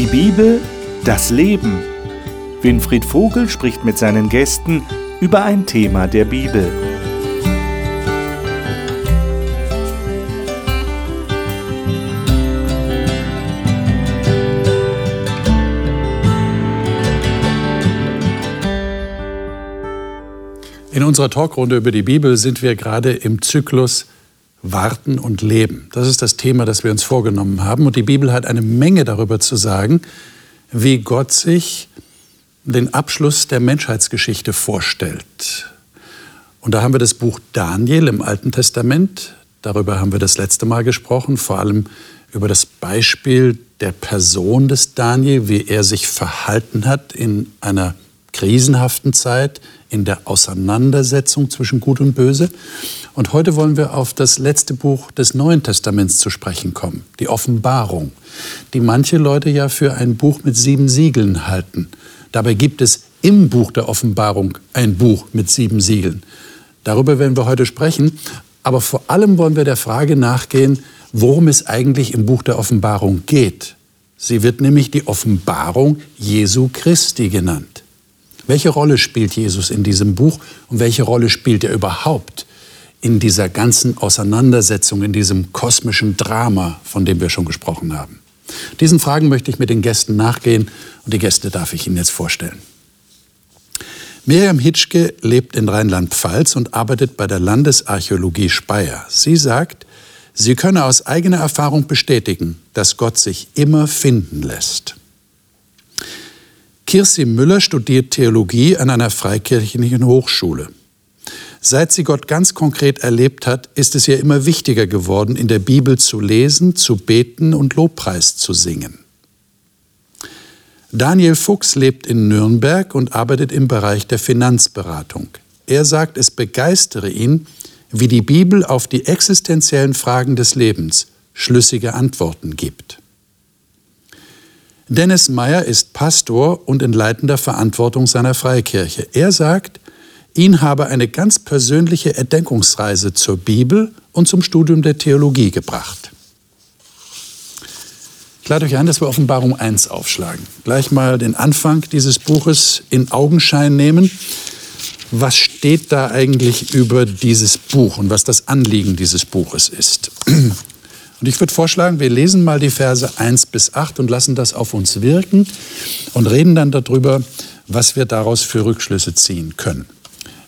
Die Bibel, das Leben. Winfried Vogel spricht mit seinen Gästen über ein Thema der Bibel. In unserer Talkrunde über die Bibel sind wir gerade im Zyklus Warten und Leben. Das ist das Thema, das wir uns vorgenommen haben. Und die Bibel hat eine Menge darüber zu sagen, wie Gott sich den Abschluss der Menschheitsgeschichte vorstellt. Und da haben wir das Buch Daniel im Alten Testament. Darüber haben wir das letzte Mal gesprochen, vor allem über das Beispiel der Person des Daniel, wie er sich verhalten hat in einer krisenhaften Zeit, in der Auseinandersetzung zwischen Gut und Böse. Und heute wollen wir auf das letzte Buch des Neuen Testaments zu sprechen kommen, die Offenbarung, die manche Leute ja für ein Buch mit sieben Siegeln halten. Dabei gibt es im Buch der Offenbarung ein Buch mit sieben Siegeln. Darüber werden wir heute sprechen. Aber vor allem wollen wir der Frage nachgehen, worum es eigentlich im Buch der Offenbarung geht. Sie wird nämlich die Offenbarung Jesu Christi genannt. Welche Rolle spielt Jesus in diesem Buch und welche Rolle spielt er überhaupt in dieser ganzen Auseinandersetzung, in diesem kosmischen Drama, von dem wir schon gesprochen haben? Diesen Fragen möchte ich mit den Gästen nachgehen und die Gäste darf ich Ihnen jetzt vorstellen. Miriam Hitschke lebt in Rheinland-Pfalz und arbeitet bei der Landesarchäologie Speyer. Sie sagt, sie könne aus eigener Erfahrung bestätigen, dass Gott sich immer finden lässt. Kirsi Müller studiert Theologie an einer freikirchlichen Hochschule. Seit sie Gott ganz konkret erlebt hat, ist es ihr immer wichtiger geworden, in der Bibel zu lesen, zu beten und Lobpreis zu singen. Daniel Fuchs lebt in Nürnberg und arbeitet im Bereich der Finanzberatung. Er sagt, es begeistere ihn, wie die Bibel auf die existenziellen Fragen des Lebens schlüssige Antworten gibt. Dennis Meyer ist Pastor und in leitender Verantwortung seiner Freikirche. Er sagt, ihn habe eine ganz persönliche Erdenkungsreise zur Bibel und zum Studium der Theologie gebracht. Ich lade euch ein, dass wir Offenbarung 1 aufschlagen. Gleich mal den Anfang dieses Buches in Augenschein nehmen. Was steht da eigentlich über dieses Buch und was das Anliegen dieses Buches ist? Und ich würde vorschlagen, wir lesen mal die Verse 1 bis 8 und lassen das auf uns wirken und reden dann darüber, was wir daraus für Rückschlüsse ziehen können.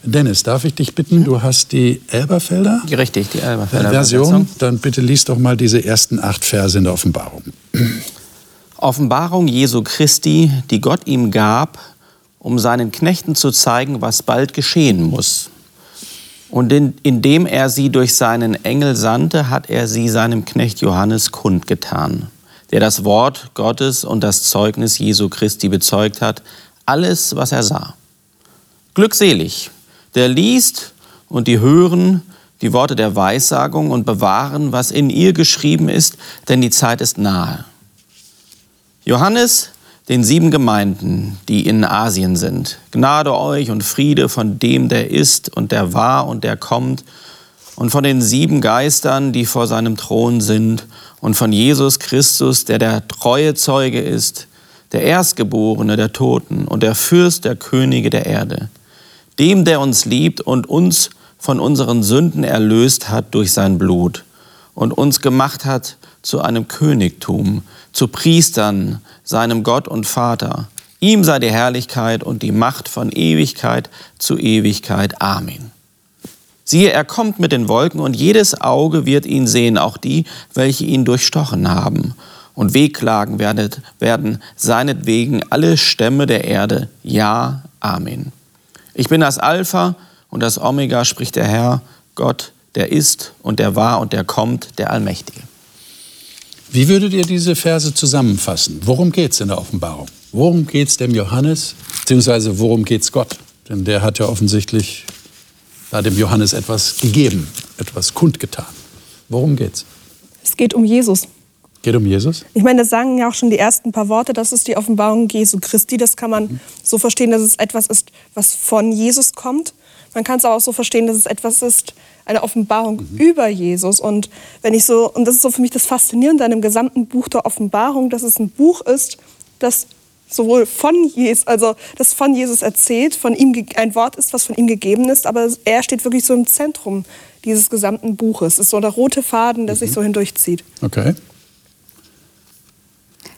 Dennis, darf ich dich bitten, du hast die Elberfelder? Richtig, die Elberfelder Version. Dann bitte liest doch mal diese ersten acht Verse in der Offenbarung. Offenbarung Jesu Christi, die Gott ihm gab, um seinen Knechten zu zeigen, was bald geschehen muss. Und in, indem er sie durch seinen Engel sandte, hat er sie seinem Knecht Johannes kundgetan, der das Wort Gottes und das Zeugnis Jesu Christi bezeugt hat, alles, was er sah. Glückselig, der liest und die hören die Worte der Weissagung und bewahren, was in ihr geschrieben ist, denn die Zeit ist nahe. Johannes, den sieben Gemeinden, die in Asien sind, Gnade euch und Friede von dem, der ist und der war und der kommt, und von den sieben Geistern, die vor seinem Thron sind, und von Jesus Christus, der der treue Zeuge ist, der Erstgeborene der Toten und der Fürst der Könige der Erde. Dem, der uns liebt und uns von unseren Sünden erlöst hat durch sein Blut und uns gemacht hat zu einem Königtum, zu Priestern, seinem Gott und Vater. Ihm sei die Herrlichkeit und die Macht von Ewigkeit zu Ewigkeit. Amen. Siehe, er kommt mit den Wolken und jedes Auge wird ihn sehen, auch die, welche ihn durchstochen haben. Und wehklagen werdet, werden seinetwegen alle Stämme der Erde. Ja, Amen. Ich bin das Alpha und das Omega, spricht der Herr, Gott, der ist und der war und der kommt, der Allmächtige. Wie würdet ihr diese Verse zusammenfassen? Worum geht es in der Offenbarung? Worum geht es dem Johannes, beziehungsweise worum geht es Gott? Denn der hat ja offensichtlich da dem Johannes etwas gegeben, etwas kundgetan. Worum geht's? Es geht um Jesus. Geht um Jesus? Ich meine, das sagen ja auch schon die ersten paar Worte. Das ist die Offenbarung Jesu Christi. Das kann man mhm. so verstehen, dass es etwas ist, was von Jesus kommt. Man kann es auch so verstehen, dass es etwas ist, eine Offenbarung mhm. über Jesus. Und wenn ich so, und das ist so für mich das Faszinierende an dem gesamten Buch der Offenbarung, dass es ein Buch ist das sowohl von Jesus, also das von Jesus erzählt, von ihm ein Wort ist, was von ihm gegeben ist, aber er steht wirklich so im Zentrum dieses gesamten Buches. Es ist so der rote Faden, der mhm. sich so hindurchzieht. Okay.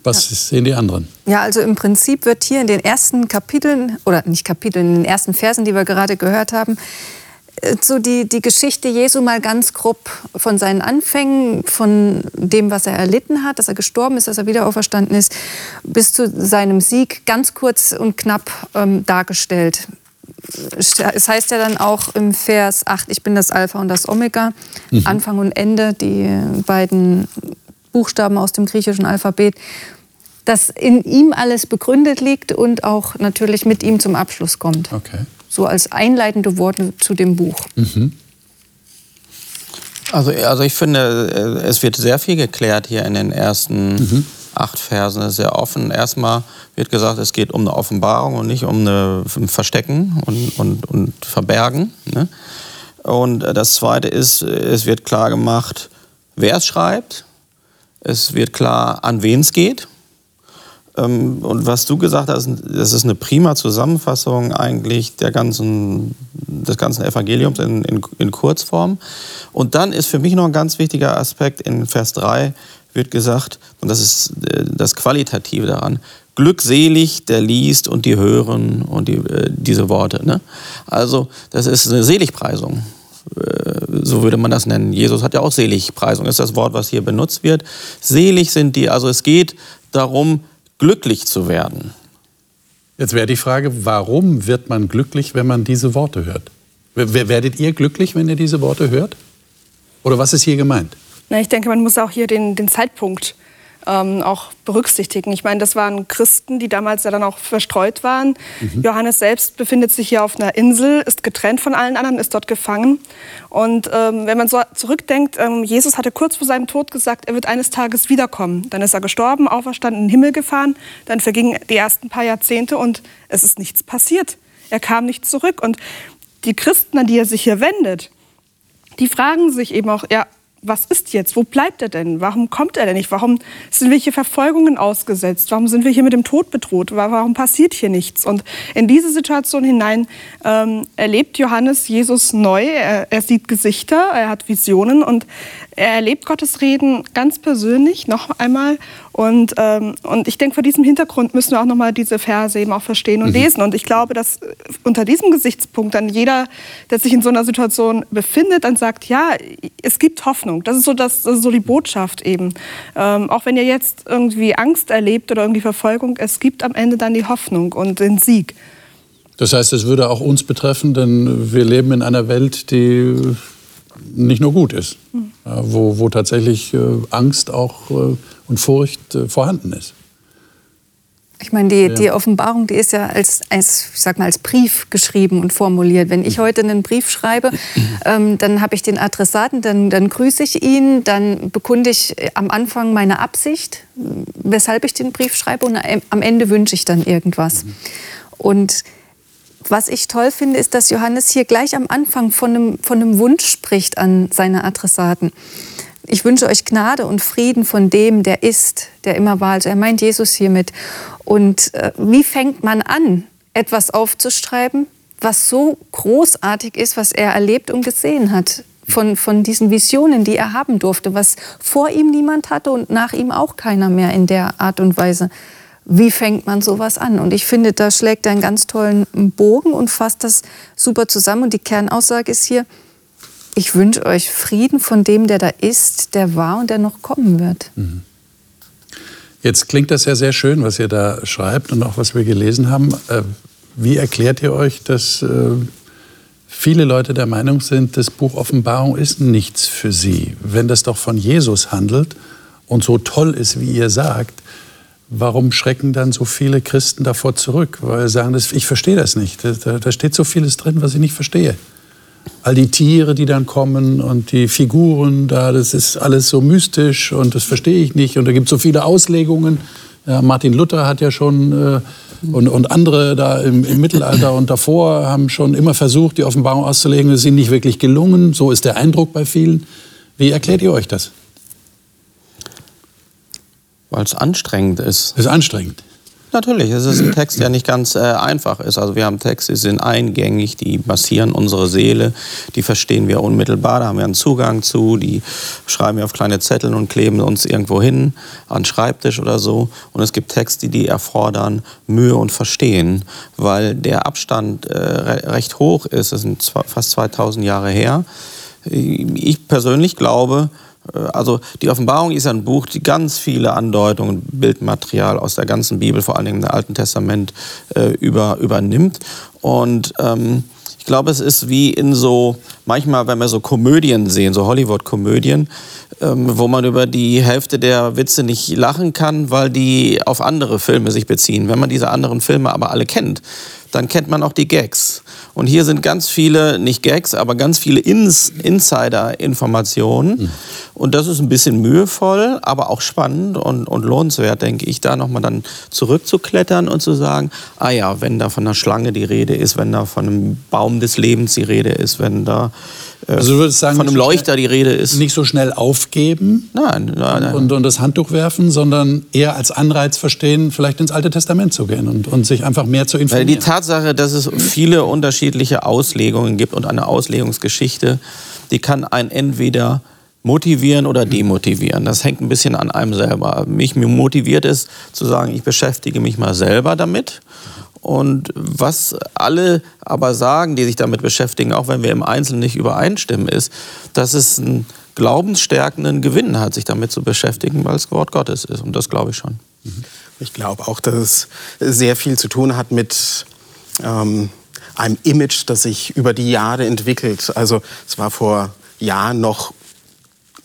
Was ja. sehen die anderen? Ja, also im Prinzip wird hier in den ersten Kapiteln, oder nicht Kapiteln, in den ersten Versen, die wir gerade gehört haben, so die, die Geschichte Jesu mal ganz grob von seinen Anfängen, von dem, was er erlitten hat, dass er gestorben ist, dass er wieder auferstanden ist, bis zu seinem Sieg ganz kurz und knapp ähm, dargestellt. Es heißt ja dann auch im Vers 8, ich bin das Alpha und das Omega, mhm. Anfang und Ende, die beiden Buchstaben aus dem griechischen Alphabet, dass in ihm alles begründet liegt und auch natürlich mit ihm zum Abschluss kommt. Okay. So als einleitende Worte zu dem Buch. Mhm. Also, also ich finde, äh, es wird sehr viel geklärt hier in den ersten mhm. acht Versen, sehr offen. Erstmal wird gesagt, es geht um eine Offenbarung und nicht um ein Verstecken und, und, und Verbergen. Ne? Und das Zweite ist, es wird klar gemacht, wer es schreibt. Es wird klar, an wen es geht. Ähm, und was du gesagt hast, das ist eine prima Zusammenfassung eigentlich der ganzen, des ganzen Evangeliums in, in, in Kurzform. Und dann ist für mich noch ein ganz wichtiger Aspekt in Vers 3 wird gesagt, und das ist äh, das Qualitative daran, glückselig, der liest und die hören und die, äh, diese Worte. Ne? Also das ist eine Seligpreisung. Äh, so würde man das nennen. Jesus hat ja auch Seligpreisung, ist das Wort, was hier benutzt wird. Selig sind die, also es geht darum, glücklich zu werden. Jetzt wäre die Frage, warum wird man glücklich, wenn man diese Worte hört? Werdet ihr glücklich, wenn ihr diese Worte hört? Oder was ist hier gemeint? Na, ich denke, man muss auch hier den, den Zeitpunkt ähm, auch berücksichtigen. Ich meine, das waren Christen, die damals ja dann auch verstreut waren. Mhm. Johannes selbst befindet sich hier auf einer Insel, ist getrennt von allen anderen, ist dort gefangen. Und ähm, wenn man so zurückdenkt, ähm, Jesus hatte kurz vor seinem Tod gesagt, er wird eines Tages wiederkommen. Dann ist er gestorben, auferstanden, in den Himmel gefahren. Dann vergingen die ersten paar Jahrzehnte und es ist nichts passiert. Er kam nicht zurück. Und die Christen, an die er sich hier wendet, die fragen sich eben auch, ja, was ist jetzt? Wo bleibt er denn? Warum kommt er denn nicht? Warum sind wir hier Verfolgungen ausgesetzt? Warum sind wir hier mit dem Tod bedroht? Warum passiert hier nichts? Und in diese Situation hinein ähm, erlebt Johannes Jesus neu. Er, er, sieht Gesichter, er hat Visionen und er erlebt Gottes Reden ganz persönlich noch einmal. Und, ähm, und ich denke, vor diesem Hintergrund müssen wir auch noch mal diese Verse eben auch verstehen und mhm. lesen. Und ich glaube, dass äh, unter diesem Gesichtspunkt dann jeder, der sich in so einer Situation befindet, dann sagt, ja, es gibt Hoffnung. Das ist so, das, das ist so die Botschaft eben. Ähm, auch wenn ihr jetzt irgendwie Angst erlebt oder irgendwie Verfolgung, es gibt am Ende dann die Hoffnung und den Sieg. Das heißt, es würde auch uns betreffen, denn wir leben in einer Welt, die nicht nur gut ist, mhm. wo, wo tatsächlich äh, Angst auch äh, und Furcht äh, vorhanden ist. Ich meine, die, ja. die Offenbarung, die ist ja als, als, ich sag mal, als Brief geschrieben und formuliert. Wenn ich heute einen Brief schreibe, ähm, dann habe ich den Adressaten, dann, dann grüße ich ihn, dann bekunde ich am Anfang meine Absicht, weshalb ich den Brief schreibe und am Ende wünsche ich dann irgendwas. Mhm. Und was ich toll finde, ist, dass Johannes hier gleich am Anfang von einem, von einem Wunsch spricht an seine Adressaten. Ich wünsche euch Gnade und Frieden von dem, der ist, der immer war. Also er meint Jesus hiermit. Und äh, wie fängt man an, etwas aufzuschreiben, was so großartig ist, was er erlebt und gesehen hat? Von, von diesen Visionen, die er haben durfte, was vor ihm niemand hatte und nach ihm auch keiner mehr in der Art und Weise wie fängt man sowas an? Und ich finde, da schlägt er einen ganz tollen Bogen und fasst das super zusammen. Und die Kernaussage ist hier, ich wünsche euch Frieden von dem, der da ist, der war und der noch kommen wird. Mhm. Jetzt klingt das ja sehr schön, was ihr da schreibt und auch was wir gelesen haben. Äh, wie erklärt ihr euch, dass äh, viele Leute der Meinung sind, das Buch Offenbarung ist nichts für sie? Wenn das doch von Jesus handelt und so toll ist, wie ihr sagt, warum schrecken dann so viele Christen davor zurück? Weil sie sagen, ich verstehe das nicht. Da, da, steht so vieles drin, was ich nicht verstehe. All die Tiere, die dann kommen und die Figuren da, das ist alles so mystisch und das verstehe ich nicht. Und da gibt es so viele Auslegungen. Ja, Martin Luther hat ja schon äh, und, und andere da im, im, Mittelalter und davor haben schon immer versucht, die Offenbarung auszulegen. Das ist ihnen nicht wirklich gelungen. So ist der Eindruck bei vielen. Wie erklärt ihr euch das? Weil es anstrengend ist. Es ist anstrengend. Natürlich, es ist ein Text, der nicht ganz äh, einfach ist. Also wir haben Texte, die sind eingängig, die massieren unsere Seele, die verstehen wir unmittelbar, da haben wir einen Zugang zu, die schreiben wir auf kleine Zettel und kleben uns irgendwo hin, an Schreibtisch oder so. Und es gibt Texte, die erfordern Mühe und Verstehen, weil der Abstand äh, recht hoch ist. Es sind fast 2000 Jahre her. Ich persönlich glaube, also die Offenbarung ist ein Buch, die ganz viele Andeutungen, Bildmaterial aus der ganzen Bibel, vor allem im Alten Testament, äh, über, übernimmt. Und ähm, ich glaube, es ist wie in so, manchmal, wenn wir so Komödien sehen, so Hollywood-Komödien, ähm, wo man über die Hälfte der Witze nicht lachen kann, weil die auf andere Filme sich beziehen. Wenn man diese anderen Filme aber alle kennt, dann kennt man auch die Gags. Und hier sind ganz viele, nicht Gags, aber ganz viele Ins Insider-Informationen. Mhm. Und das ist ein bisschen mühevoll, aber auch spannend und, und lohnenswert, denke ich, da nochmal dann zurückzuklettern und zu sagen, ah ja, wenn da von einer Schlange die Rede ist, wenn da von einem Baum des Lebens die Rede ist, wenn da also du würdest sagen, von einem Leuchter die Rede ist. Nicht so schnell aufgeben nein, nein, nein. Und, und das Handtuch werfen, sondern eher als Anreiz verstehen, vielleicht ins Alte Testament zu gehen und, und sich einfach mehr zu informieren. Weil die Tatsache, dass es viele unterschiedliche Auslegungen gibt und eine Auslegungsgeschichte, die kann einen entweder motivieren oder demotivieren. Das hängt ein bisschen an einem selber. Mich motiviert es zu sagen, ich beschäftige mich mal selber damit und was alle aber sagen, die sich damit beschäftigen, auch wenn wir im Einzelnen nicht übereinstimmen, ist, dass es einen glaubensstärkenden Gewinn hat, sich damit zu beschäftigen, weil es Wort Gottes ist. Und das glaube ich schon. Ich glaube auch, dass es sehr viel zu tun hat mit ähm, einem Image, das sich über die Jahre entwickelt. Also es war vor Jahren noch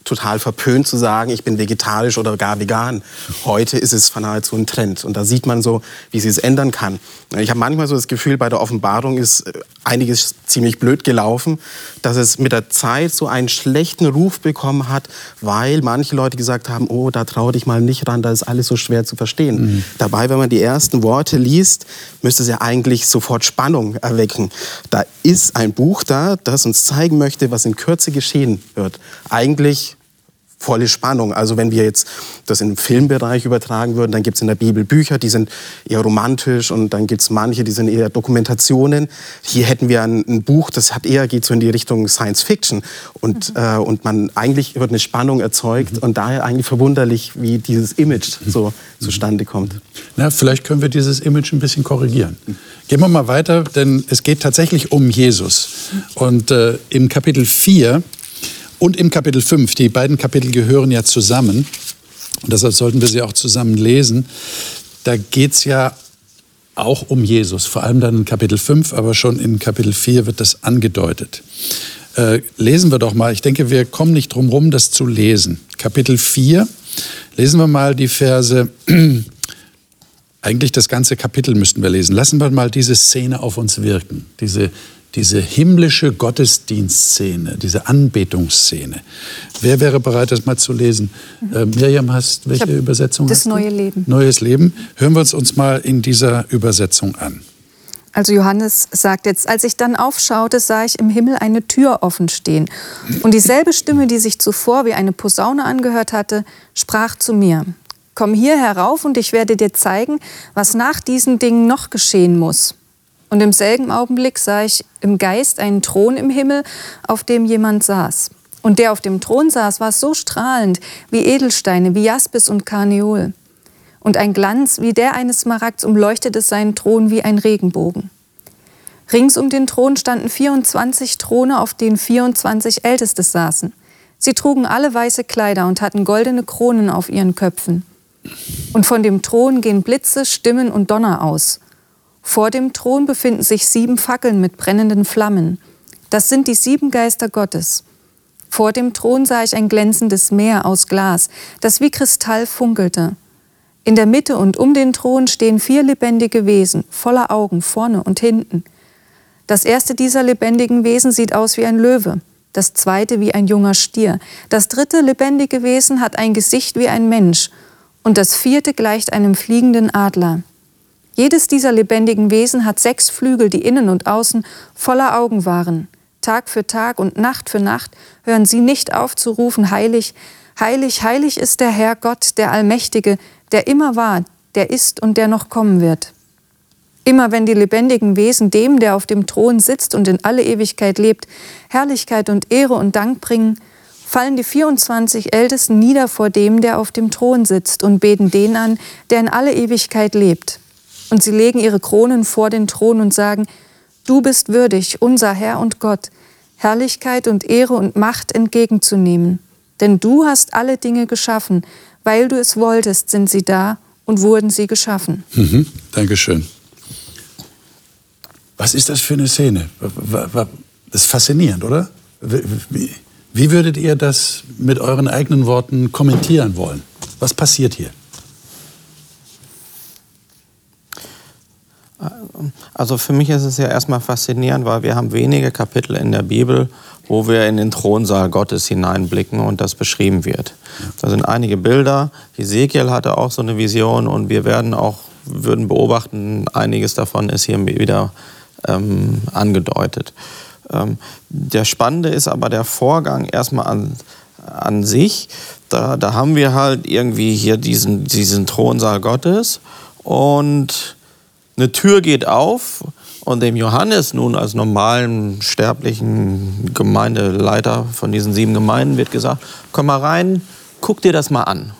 total verpönt zu sagen, ich bin vegetarisch oder gar vegan. Heute ist es nahezu ein Trend. Und da sieht man so, wie sich es ändern kann. Ich habe manchmal so das Gefühl, bei der Offenbarung ist äh, einiges ziemlich blöd gelaufen, dass es mit der Zeit so einen schlechten Ruf bekommen hat, weil manche Leute gesagt haben, oh, da trau dich mal nicht ran, da ist alles so schwer zu verstehen. Mhm. Dabei, wenn man die ersten Worte liest, müsste es ja eigentlich sofort Spannung erwecken. Da ist ein Buch da, das uns zeigen möchte, was in Kürze geschehen wird. Eigentlich volle Spannung. Also wenn wir jetzt das im Filmbereich übertragen würden, dann gibt es in der Bibel Bücher, die sind eher romantisch und dann gibt es manche, die sind eher Dokumentationen. Hier hätten wir ein, ein, Buch, das hat eher geht so in die Richtung Science Fiction und, mhm. äh, und man eigentlich wird eine Spannung erzeugt mhm. und daher eigentlich verwunderlich, wie dieses Image so mhm. zustande kommt. Na, vielleicht können wir dieses Image ein bisschen korrigieren. Gehen wir mal weiter, denn es geht tatsächlich um Jesus. Und äh, im Kapitel 4 und im Kapitel 5. Die beiden Kapitel gehören ja zusammen. Und deshalb sollten wir sie auch zusammen lesen. Da geht es ja auch um Jesus, vor allem dann in Kapitel 5, aber schon in Kapitel 4 wird das angedeutet. Äh, lesen wir doch mal, ich denke, wir kommen nicht drum herum, das zu lesen. Kapitel 4, lesen wir mal die Verse, eigentlich das ganze Kapitel müssten wir lesen. Lassen wir mal diese Szene auf uns wirken, diese diese himmlische Gottesdienstszene, diese Anbetungsszene. Wer wäre bereit, das mal zu lesen? Mhm. Äh, Miriam, hast welche Übersetzung? Das neue Leben. Neues Leben. Hören wir uns uns mal in dieser Übersetzung an. Also Johannes sagt jetzt, als ich dann aufschaute, sah ich im Himmel eine Tür offen stehen. Und dieselbe Stimme, die sich zuvor wie eine Posaune angehört hatte, sprach zu mir, komm hier herauf und ich werde dir zeigen, was nach diesen Dingen noch geschehen muss. Und im selben Augenblick sah ich im Geist einen Thron im Himmel, auf dem jemand saß. Und der auf dem Thron saß, war so strahlend wie Edelsteine, wie Jaspis und Karneol. Und ein Glanz wie der eines Smaragds umleuchtete seinen Thron wie ein Regenbogen. Rings um den Thron standen 24 Throne, auf denen 24 Älteste saßen. Sie trugen alle weiße Kleider und hatten goldene Kronen auf ihren Köpfen. Und von dem Thron gehen Blitze, Stimmen und Donner aus. Vor dem Thron befinden sich sieben Fackeln mit brennenden Flammen. Das sind die sieben Geister Gottes. Vor dem Thron sah ich ein glänzendes Meer aus Glas, das wie Kristall funkelte. In der Mitte und um den Thron stehen vier lebendige Wesen, voller Augen vorne und hinten. Das erste dieser lebendigen Wesen sieht aus wie ein Löwe, das zweite wie ein junger Stier, das dritte lebendige Wesen hat ein Gesicht wie ein Mensch und das vierte gleicht einem fliegenden Adler. Jedes dieser lebendigen Wesen hat sechs Flügel, die innen und außen voller Augen waren. Tag für Tag und Nacht für Nacht hören sie nicht auf zu rufen, heilig, heilig, heilig ist der Herr Gott, der Allmächtige, der immer war, der ist und der noch kommen wird. Immer wenn die lebendigen Wesen dem, der auf dem Thron sitzt und in alle Ewigkeit lebt, Herrlichkeit und Ehre und Dank bringen, fallen die 24 Ältesten nieder vor dem, der auf dem Thron sitzt und beten den an, der in alle Ewigkeit lebt. Und sie legen ihre Kronen vor den Thron und sagen, Du bist würdig, unser Herr und Gott, Herrlichkeit und Ehre und Macht entgegenzunehmen. Denn du hast alle Dinge geschaffen, weil du es wolltest, sind sie da und wurden sie geschaffen. Mhm, Dankeschön. Was ist das für eine Szene? Das ist faszinierend, oder? Wie, wie würdet ihr das mit euren eigenen Worten kommentieren wollen? Was passiert hier? Also für mich ist es ja erstmal faszinierend, weil wir haben wenige Kapitel in der Bibel, wo wir in den Thronsaal Gottes hineinblicken und das beschrieben wird. Da sind einige Bilder. Ezekiel hatte auch so eine Vision und wir werden auch würden beobachten, einiges davon ist hier wieder ähm, angedeutet. Ähm, der Spannende ist aber der Vorgang erstmal an, an sich. Da, da haben wir halt irgendwie hier diesen, diesen Thronsaal Gottes und eine Tür geht auf und dem Johannes nun als normalen sterblichen Gemeindeleiter von diesen sieben Gemeinden wird gesagt, komm mal rein, guck dir das mal an.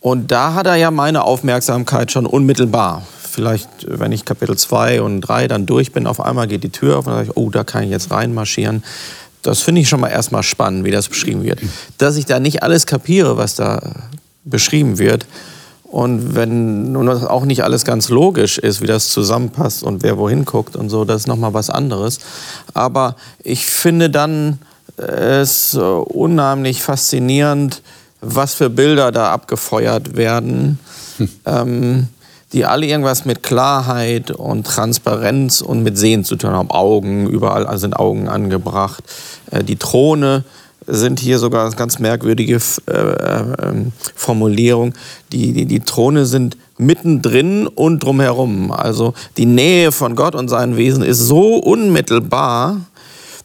Und da hat er ja meine Aufmerksamkeit schon unmittelbar. Vielleicht, wenn ich Kapitel 2 und 3 dann durch bin, auf einmal geht die Tür auf und sage ich, oh, da kann ich jetzt reinmarschieren. Das finde ich schon mal erstmal spannend, wie das beschrieben wird. Dass ich da nicht alles kapiere, was da beschrieben wird, und wenn nun auch nicht alles ganz logisch ist, wie das zusammenpasst und wer wohin guckt und so, das ist nochmal was anderes. Aber ich finde dann es unheimlich faszinierend, was für Bilder da abgefeuert werden, hm. ähm, die alle irgendwas mit Klarheit und Transparenz und mit Sehen zu tun haben. Augen, überall sind Augen angebracht. Äh, die Throne sind hier sogar ganz merkwürdige äh, äh, Formulierung. Die, die, die Throne sind mittendrin und drumherum. Also die Nähe von Gott und seinen Wesen ist so unmittelbar,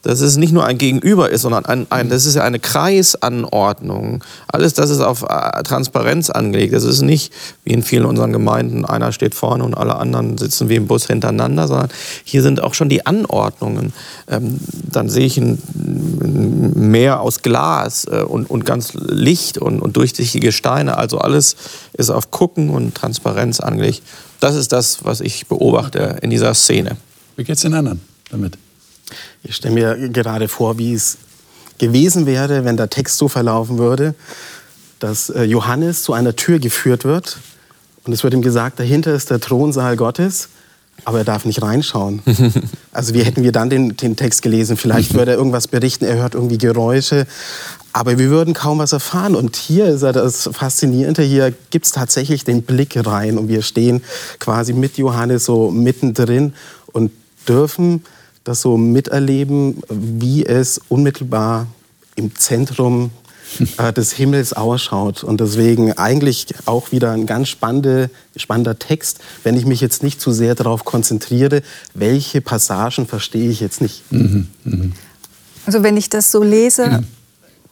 dass es nicht nur ein Gegenüber ist, sondern ein, ein, das ist ja eine Kreisanordnung. Alles das ist auf äh, Transparenz angelegt. Das ist nicht wie in vielen unseren Gemeinden, einer steht vorne und alle anderen sitzen wie im Bus hintereinander, sondern hier sind auch schon die Anordnungen. Ähm, dann sehe ich ein, ein Meer aus Glas äh, und, und ganz Licht und, und durchsichtige Steine. Also alles ist auf Gucken und Transparenz angelegt. Das ist das, was ich beobachte in dieser Szene. Wie geht es den anderen damit? Ich stelle mir gerade vor, wie es gewesen wäre, wenn der Text so verlaufen würde, dass äh, Johannes zu einer Tür geführt wird und es wird ihm gesagt, dahinter ist der Thronsaal Gottes, aber er darf nicht reinschauen. Also wie hätten wir dann den, den Text gelesen? Vielleicht würde er irgendwas berichten, er hört irgendwie Geräusche, aber wir würden kaum was erfahren. Und hier ist ja das Faszinierende, hier gibt es tatsächlich den Blick rein und wir stehen quasi mit Johannes so mittendrin und dürfen das so miterleben, wie es unmittelbar im Zentrum äh, des Himmels ausschaut. Und deswegen eigentlich auch wieder ein ganz spannende, spannender Text, wenn ich mich jetzt nicht zu sehr darauf konzentriere, welche Passagen verstehe ich jetzt nicht. Mhm, mh. Also wenn ich das so lese, mhm.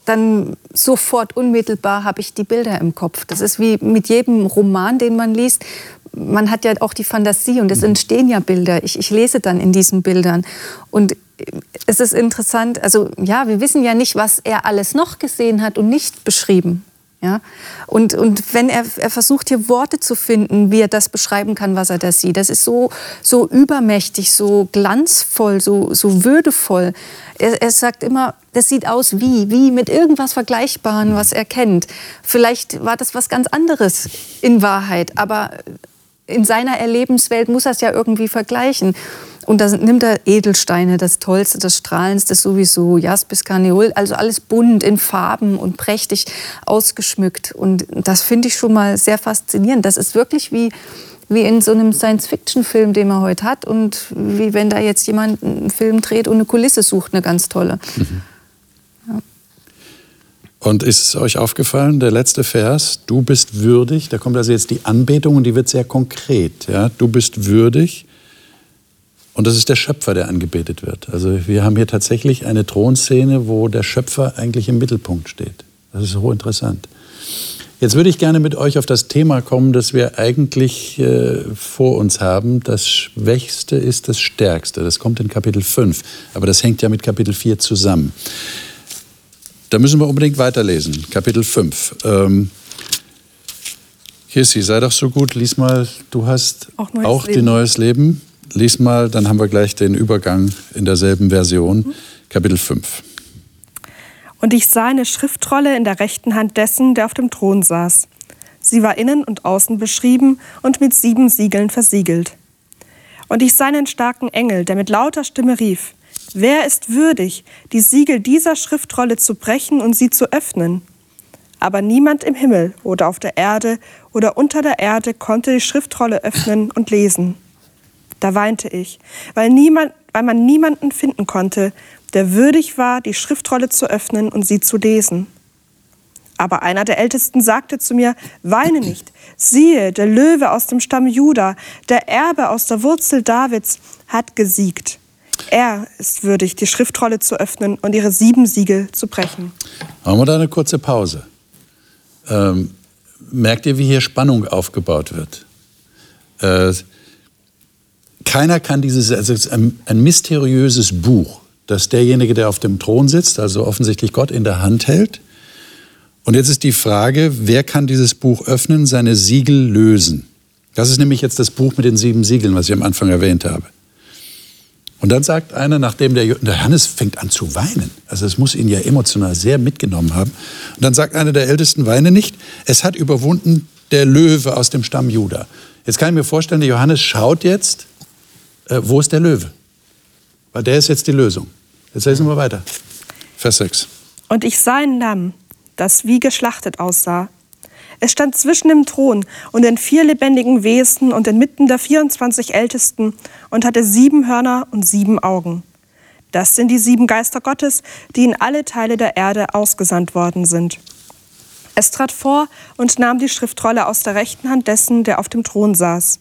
dann sofort unmittelbar habe ich die Bilder im Kopf. Das ist wie mit jedem Roman, den man liest man hat ja auch die Fantasie und es mhm. entstehen ja Bilder. Ich, ich lese dann in diesen Bildern. Und es ist interessant, also ja, wir wissen ja nicht, was er alles noch gesehen hat und nicht beschrieben. Ja? Und, und wenn er, er versucht hier Worte zu finden, wie er das beschreiben kann, was er da sieht, das ist so, so übermächtig, so glanzvoll, so, so würdevoll. Er, er sagt immer, das sieht aus wie, wie mit irgendwas Vergleichbaren, was er kennt. Vielleicht war das was ganz anderes in Wahrheit, aber in seiner Erlebenswelt muss er es ja irgendwie vergleichen. Und da nimmt er Edelsteine, das Tollste, das Strahlendste sowieso, Jaspis, Karneol, also alles bunt in Farben und prächtig ausgeschmückt. Und das finde ich schon mal sehr faszinierend. Das ist wirklich wie, wie in so einem Science-Fiction-Film, den man heute hat. Und wie wenn da jetzt jemand einen Film dreht und eine Kulisse sucht, eine ganz tolle. Mhm. Und ist es euch aufgefallen, der letzte Vers, du bist würdig, da kommt also jetzt die Anbetung und die wird sehr konkret. Ja? Du bist würdig und das ist der Schöpfer, der angebetet wird. Also wir haben hier tatsächlich eine Thronszene, wo der Schöpfer eigentlich im Mittelpunkt steht. Das ist hochinteressant. Jetzt würde ich gerne mit euch auf das Thema kommen, das wir eigentlich äh, vor uns haben. Das Schwächste ist das Stärkste. Das kommt in Kapitel 5. Aber das hängt ja mit Kapitel 4 zusammen. Da müssen wir unbedingt weiterlesen. Kapitel 5. Ähm, Kirsi, sei doch so gut, lies mal. Du hast auch, neues auch die Neues Leben. Lies mal, dann haben wir gleich den Übergang in derselben Version. Mhm. Kapitel 5. Und ich sah eine Schriftrolle in der rechten Hand dessen, der auf dem Thron saß. Sie war innen und außen beschrieben und mit sieben Siegeln versiegelt. Und ich sah einen starken Engel, der mit lauter Stimme rief, Wer ist würdig, die Siegel dieser Schriftrolle zu brechen und sie zu öffnen? Aber niemand im Himmel oder auf der Erde oder unter der Erde konnte die Schriftrolle öffnen und lesen. Da weinte ich, weil, niemand, weil man niemanden finden konnte, der würdig war, die Schriftrolle zu öffnen und sie zu lesen. Aber einer der Ältesten sagte zu mir, weine nicht, siehe, der Löwe aus dem Stamm Juda, der Erbe aus der Wurzel Davids, hat gesiegt. Er ist würdig, die Schriftrolle zu öffnen und ihre sieben Siegel zu brechen. Machen wir da eine kurze Pause. Ähm, merkt ihr, wie hier Spannung aufgebaut wird? Äh, keiner kann dieses, also ein, ein mysteriöses Buch dass derjenige, der auf dem Thron sitzt, also offensichtlich Gott in der Hand hält. Und jetzt ist die Frage, wer kann dieses Buch öffnen, seine Siegel lösen? Das ist nämlich jetzt das Buch mit den sieben Siegeln, was ich am Anfang erwähnt habe. Und dann sagt einer, nachdem der, der Johannes fängt an zu weinen, also es muss ihn ja emotional sehr mitgenommen haben, und dann sagt einer der Ältesten, weine nicht, es hat überwunden der Löwe aus dem Stamm Juda. Jetzt kann ich mir vorstellen, der Johannes schaut jetzt, äh, wo ist der Löwe? Weil der ist jetzt die Lösung. Jetzt lesen wir weiter. Vers 6. Und ich sah ein Lamm, das wie geschlachtet aussah. Es stand zwischen dem Thron und den vier lebendigen Wesen und inmitten der 24 Ältesten und hatte sieben Hörner und sieben Augen. Das sind die sieben Geister Gottes, die in alle Teile der Erde ausgesandt worden sind. Es trat vor und nahm die Schriftrolle aus der rechten Hand dessen, der auf dem Thron saß.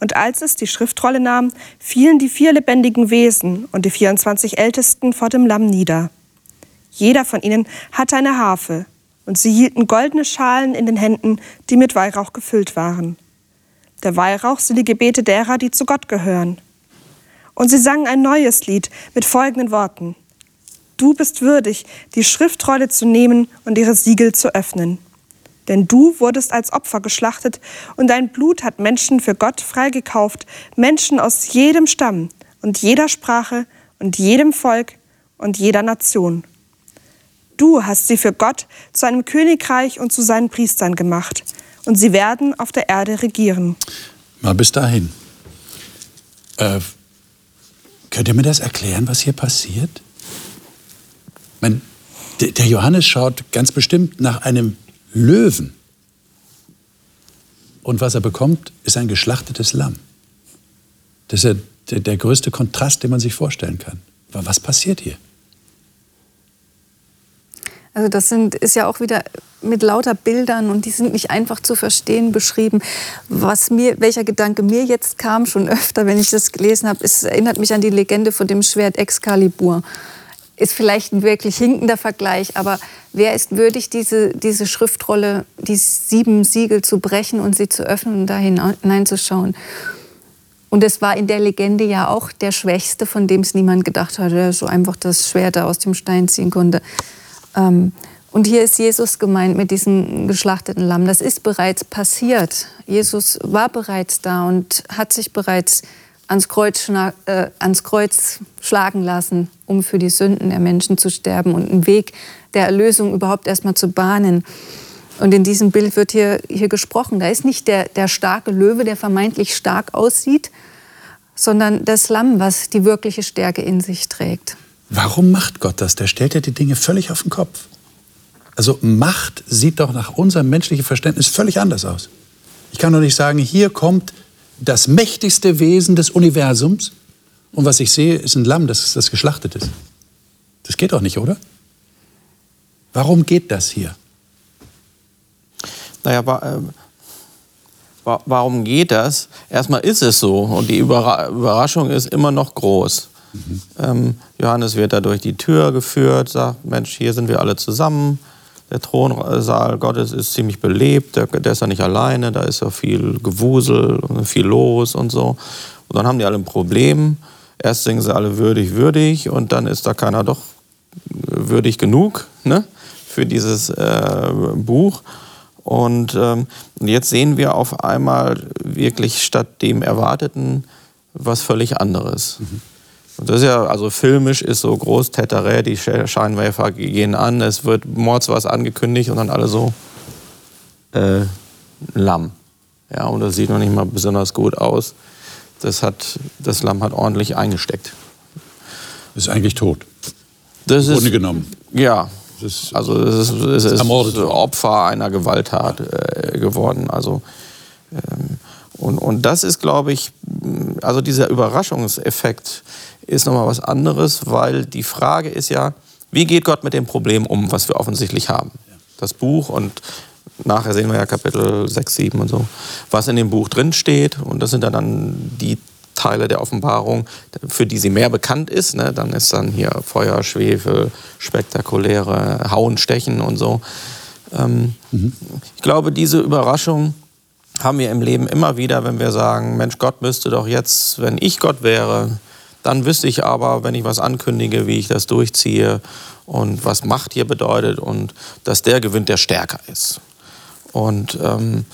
Und als es die Schriftrolle nahm, fielen die vier lebendigen Wesen und die 24 Ältesten vor dem Lamm nieder. Jeder von ihnen hatte eine Harfe, und sie hielten goldene Schalen in den Händen, die mit Weihrauch gefüllt waren. Der Weihrauch sind die Gebete derer, die zu Gott gehören. Und sie sangen ein neues Lied mit folgenden Worten. Du bist würdig, die Schriftrolle zu nehmen und ihre Siegel zu öffnen. Denn du wurdest als Opfer geschlachtet und dein Blut hat Menschen für Gott freigekauft, Menschen aus jedem Stamm und jeder Sprache und jedem Volk und jeder Nation. Du hast sie für Gott zu einem Königreich und zu seinen Priestern gemacht, und sie werden auf der Erde regieren. Mal bis dahin. Äh, könnt ihr mir das erklären, was hier passiert? Mein, der Johannes schaut ganz bestimmt nach einem Löwen. Und was er bekommt, ist ein geschlachtetes Lamm. Das ist der, der größte Kontrast, den man sich vorstellen kann. Aber was passiert hier? Also das sind, ist ja auch wieder mit lauter Bildern und die sind nicht einfach zu verstehen beschrieben. Was mir, welcher Gedanke mir jetzt kam, schon öfter, wenn ich das gelesen habe, es erinnert mich an die Legende von dem Schwert Excalibur ist vielleicht ein wirklich hinkender Vergleich, aber wer ist würdig, diese, diese Schriftrolle, die sieben Siegel zu brechen und sie zu öffnen und da hineinzuschauen? Und es war in der Legende ja auch der Schwächste, von dem es niemand gedacht hatte, der so einfach das Schwert aus dem Stein ziehen konnte. Ähm, und hier ist Jesus gemeint mit diesem geschlachteten Lamm. Das ist bereits passiert. Jesus war bereits da und hat sich bereits ans Kreuz, äh, ans Kreuz schlagen lassen, um für die Sünden der Menschen zu sterben und einen Weg der Erlösung überhaupt erstmal zu bahnen. Und in diesem Bild wird hier, hier gesprochen. Da ist nicht der, der starke Löwe, der vermeintlich stark aussieht, sondern das Lamm, was die wirkliche Stärke in sich trägt. Warum macht Gott das? Der stellt ja die Dinge völlig auf den Kopf. Also Macht sieht doch nach unserem menschlichen Verständnis völlig anders aus. Ich kann doch nicht sagen, hier kommt das mächtigste Wesen des Universums und was ich sehe, ist ein Lamm, das, das geschlachtet ist. Das geht doch nicht, oder? Warum geht das hier? Naja, wa äh, wa warum geht das? Erstmal ist es so und die Überra Überraschung ist immer noch groß. Mhm. Ähm, Johannes wird da durch die Tür geführt, sagt, Mensch, hier sind wir alle zusammen. der Thronsaal Gottes ist ziemlich belebt, der, der ist ja nicht alleine, da ist ja viel Gewusel, viel los und so. Und dann haben die alle ein Problem. Erst singen sie alle würdig, würdig und dann ist da keiner doch würdig genug ne, für dieses äh, Buch. Und ähm, jetzt sehen wir auf einmal wirklich statt dem Erwarteten was völlig anderes. Mhm. Und das ist ja, also filmisch ist so groß, Täterä, die Scheinwerfer gehen an, es wird Mords was angekündigt und dann alle so äh, Lamm. Ja, und das sieht noch nicht mal besonders gut aus. Das, hat, das Lamm hat ordentlich eingesteckt. Ist eigentlich tot. Das Grunde genommen. Ja. Ist, also es ist, es ist Opfer einer Gewalttat äh, geworden. Also ähm, und, und das ist, glaube ich, also dieser Überraschungseffekt ist nochmal was anderes, weil die Frage ist ja, wie geht Gott mit dem Problem um, was wir offensichtlich haben? Das Buch und nachher sehen wir ja Kapitel 6, 7 und so, was in dem Buch drin steht. Und das sind dann die Teile der Offenbarung, für die sie mehr bekannt ist. Ne? Dann ist dann hier Feuer, Schwefel, spektakuläre Hauen, Stechen und so. Ähm, mhm. Ich glaube, diese Überraschung haben wir im Leben immer wieder, wenn wir sagen, Mensch, Gott müsste doch jetzt, wenn ich Gott wäre, dann wüsste ich aber, wenn ich was ankündige, wie ich das durchziehe und was Macht hier bedeutet und dass der gewinnt, der stärker ist. Und, ähm,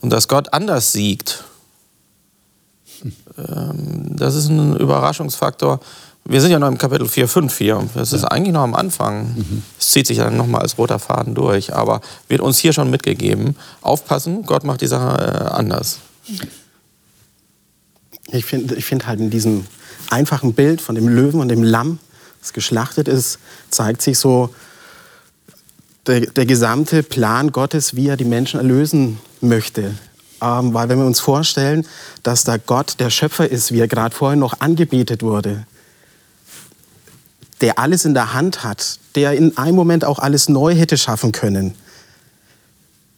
und dass Gott anders siegt, ähm, das ist ein Überraschungsfaktor. Wir sind ja noch im Kapitel 4, 5 hier. Das ist ja. eigentlich noch am Anfang. Mhm. Es zieht sich dann nochmal als roter Faden durch. Aber wird uns hier schon mitgegeben, aufpassen, Gott macht die Sache äh, anders. Ich finde ich find halt in diesem einfachen Bild von dem Löwen und dem Lamm, das geschlachtet ist, zeigt sich so der, der gesamte Plan Gottes, wie er die Menschen erlösen möchte. Ähm, weil wenn wir uns vorstellen, dass da Gott der Schöpfer ist, wie er gerade vorhin noch angebetet wurde, der alles in der Hand hat, der in einem Moment auch alles neu hätte schaffen können,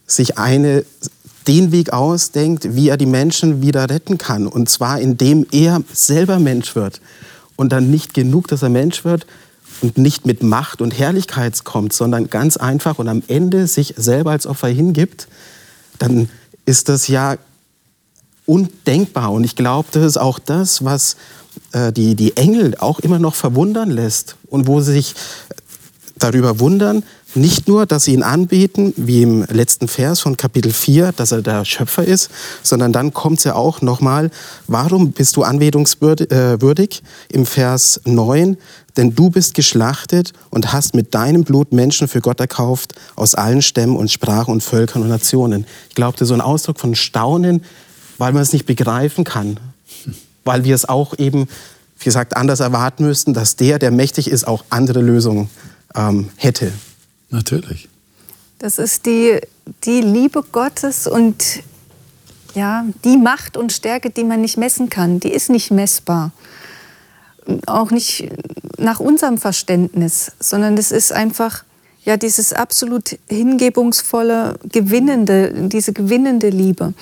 sich eine den Weg ausdenkt, wie er die Menschen wieder retten kann. Und zwar indem er selber Mensch wird. Und dann nicht genug, dass er Mensch wird und nicht mit Macht und Herrlichkeit kommt, sondern ganz einfach und am Ende sich selber als Opfer hingibt, dann ist das ja undenkbar. Und ich glaube, das ist auch das, was äh, die, die Engel auch immer noch verwundern lässt und wo sie sich darüber wundern, nicht nur, dass sie ihn anbeten, wie im letzten Vers von Kapitel 4, dass er der Schöpfer ist, sondern dann kommt es ja auch nochmal, warum bist du anbetungswürdig äh, im Vers 9? Denn du bist geschlachtet und hast mit deinem Blut Menschen für Gott erkauft aus allen Stämmen und Sprachen und Völkern und Nationen. Ich ist so ein Ausdruck von Staunen, weil man es nicht begreifen kann. Weil wir es auch eben, wie gesagt, anders erwarten müssten, dass der, der mächtig ist, auch andere Lösungen ähm, hätte. Natürlich. Das ist die, die Liebe Gottes und ja, die Macht und Stärke, die man nicht messen kann. Die ist nicht messbar. Auch nicht nach unserem Verständnis, sondern es ist einfach ja dieses absolut hingebungsvolle, gewinnende, diese gewinnende Liebe,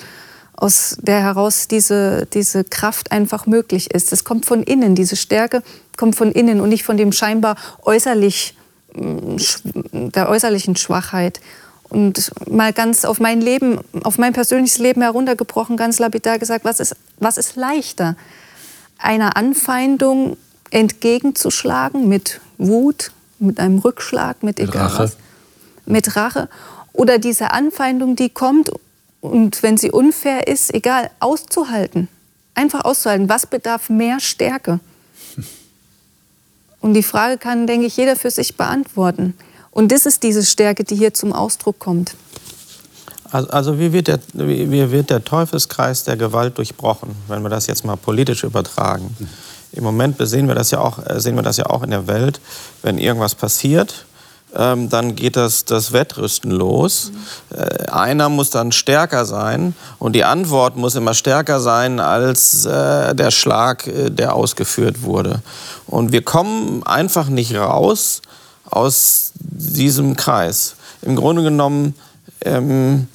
aus der heraus diese, diese Kraft einfach möglich ist. Es kommt von innen, diese Stärke kommt von innen und nicht von dem scheinbar äußerlich der äußerlichen Schwachheit. Und mal ganz auf mein Leben, auf mein persönliches Leben heruntergebrochen, ganz lapidar gesagt, was ist, was ist leichter? Einer Anfeindung entgegenzuschlagen mit Wut, mit einem Rückschlag, mit egal Rache. was, mit Rache. Oder diese Anfeindung, die kommt und wenn sie unfair ist, egal, auszuhalten. Einfach auszuhalten. Was bedarf mehr Stärke? Und die Frage kann, denke ich, jeder für sich beantworten. Und das ist diese Stärke, die hier zum Ausdruck kommt. Also, also wie, wird der, wie wird der Teufelskreis der Gewalt durchbrochen, wenn wir das jetzt mal politisch übertragen? Im Moment sehen wir das ja auch, äh, sehen wir das ja auch in der Welt, wenn irgendwas passiert, ähm, dann geht das, das Wettrüsten los. Äh, einer muss dann stärker sein und die Antwort muss immer stärker sein als äh, der Schlag, äh, der ausgeführt wurde. Und wir kommen einfach nicht raus aus diesem Kreis. Im Grunde genommen ähm,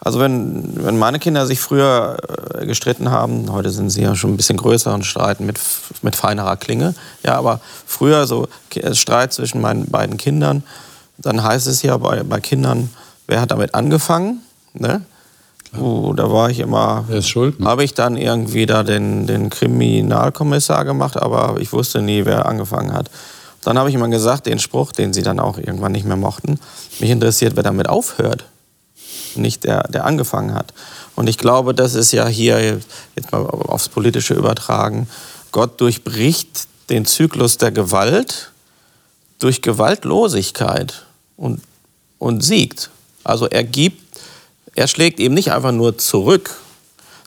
also wenn, wenn meine Kinder sich früher äh, gestritten haben, heute sind sie ja schon ein bisschen größer und streiten mit, mit feinerer Klinge, ja, aber früher so Streit zwischen meinen beiden Kindern, dann heißt es ja bei, bei Kindern, wer hat damit angefangen? Ne? Uh, da war ich immer. Wer ist schuld? Ne? Habe ich dann irgendwie da den, den Kriminalkommissar gemacht, aber ich wusste nie, wer angefangen hat. Dann habe ich immer gesagt, den Spruch, den sie dann auch irgendwann nicht mehr mochten, mich interessiert, wer damit aufhört, nicht der, der angefangen hat. Und ich glaube, das ist ja hier jetzt mal aufs Politische übertragen. Gott durchbricht den Zyklus der Gewalt durch Gewaltlosigkeit und, und siegt. Also er gibt, er schlägt eben nicht einfach nur zurück,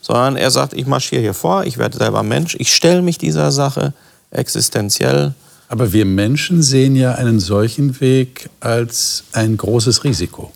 sondern er sagt, ich marschiere hier vor, ich werde selber Mensch, ich stelle mich dieser Sache existenziell. Aber wir Menschen sehen ja einen solchen Weg als ein großes Risiko.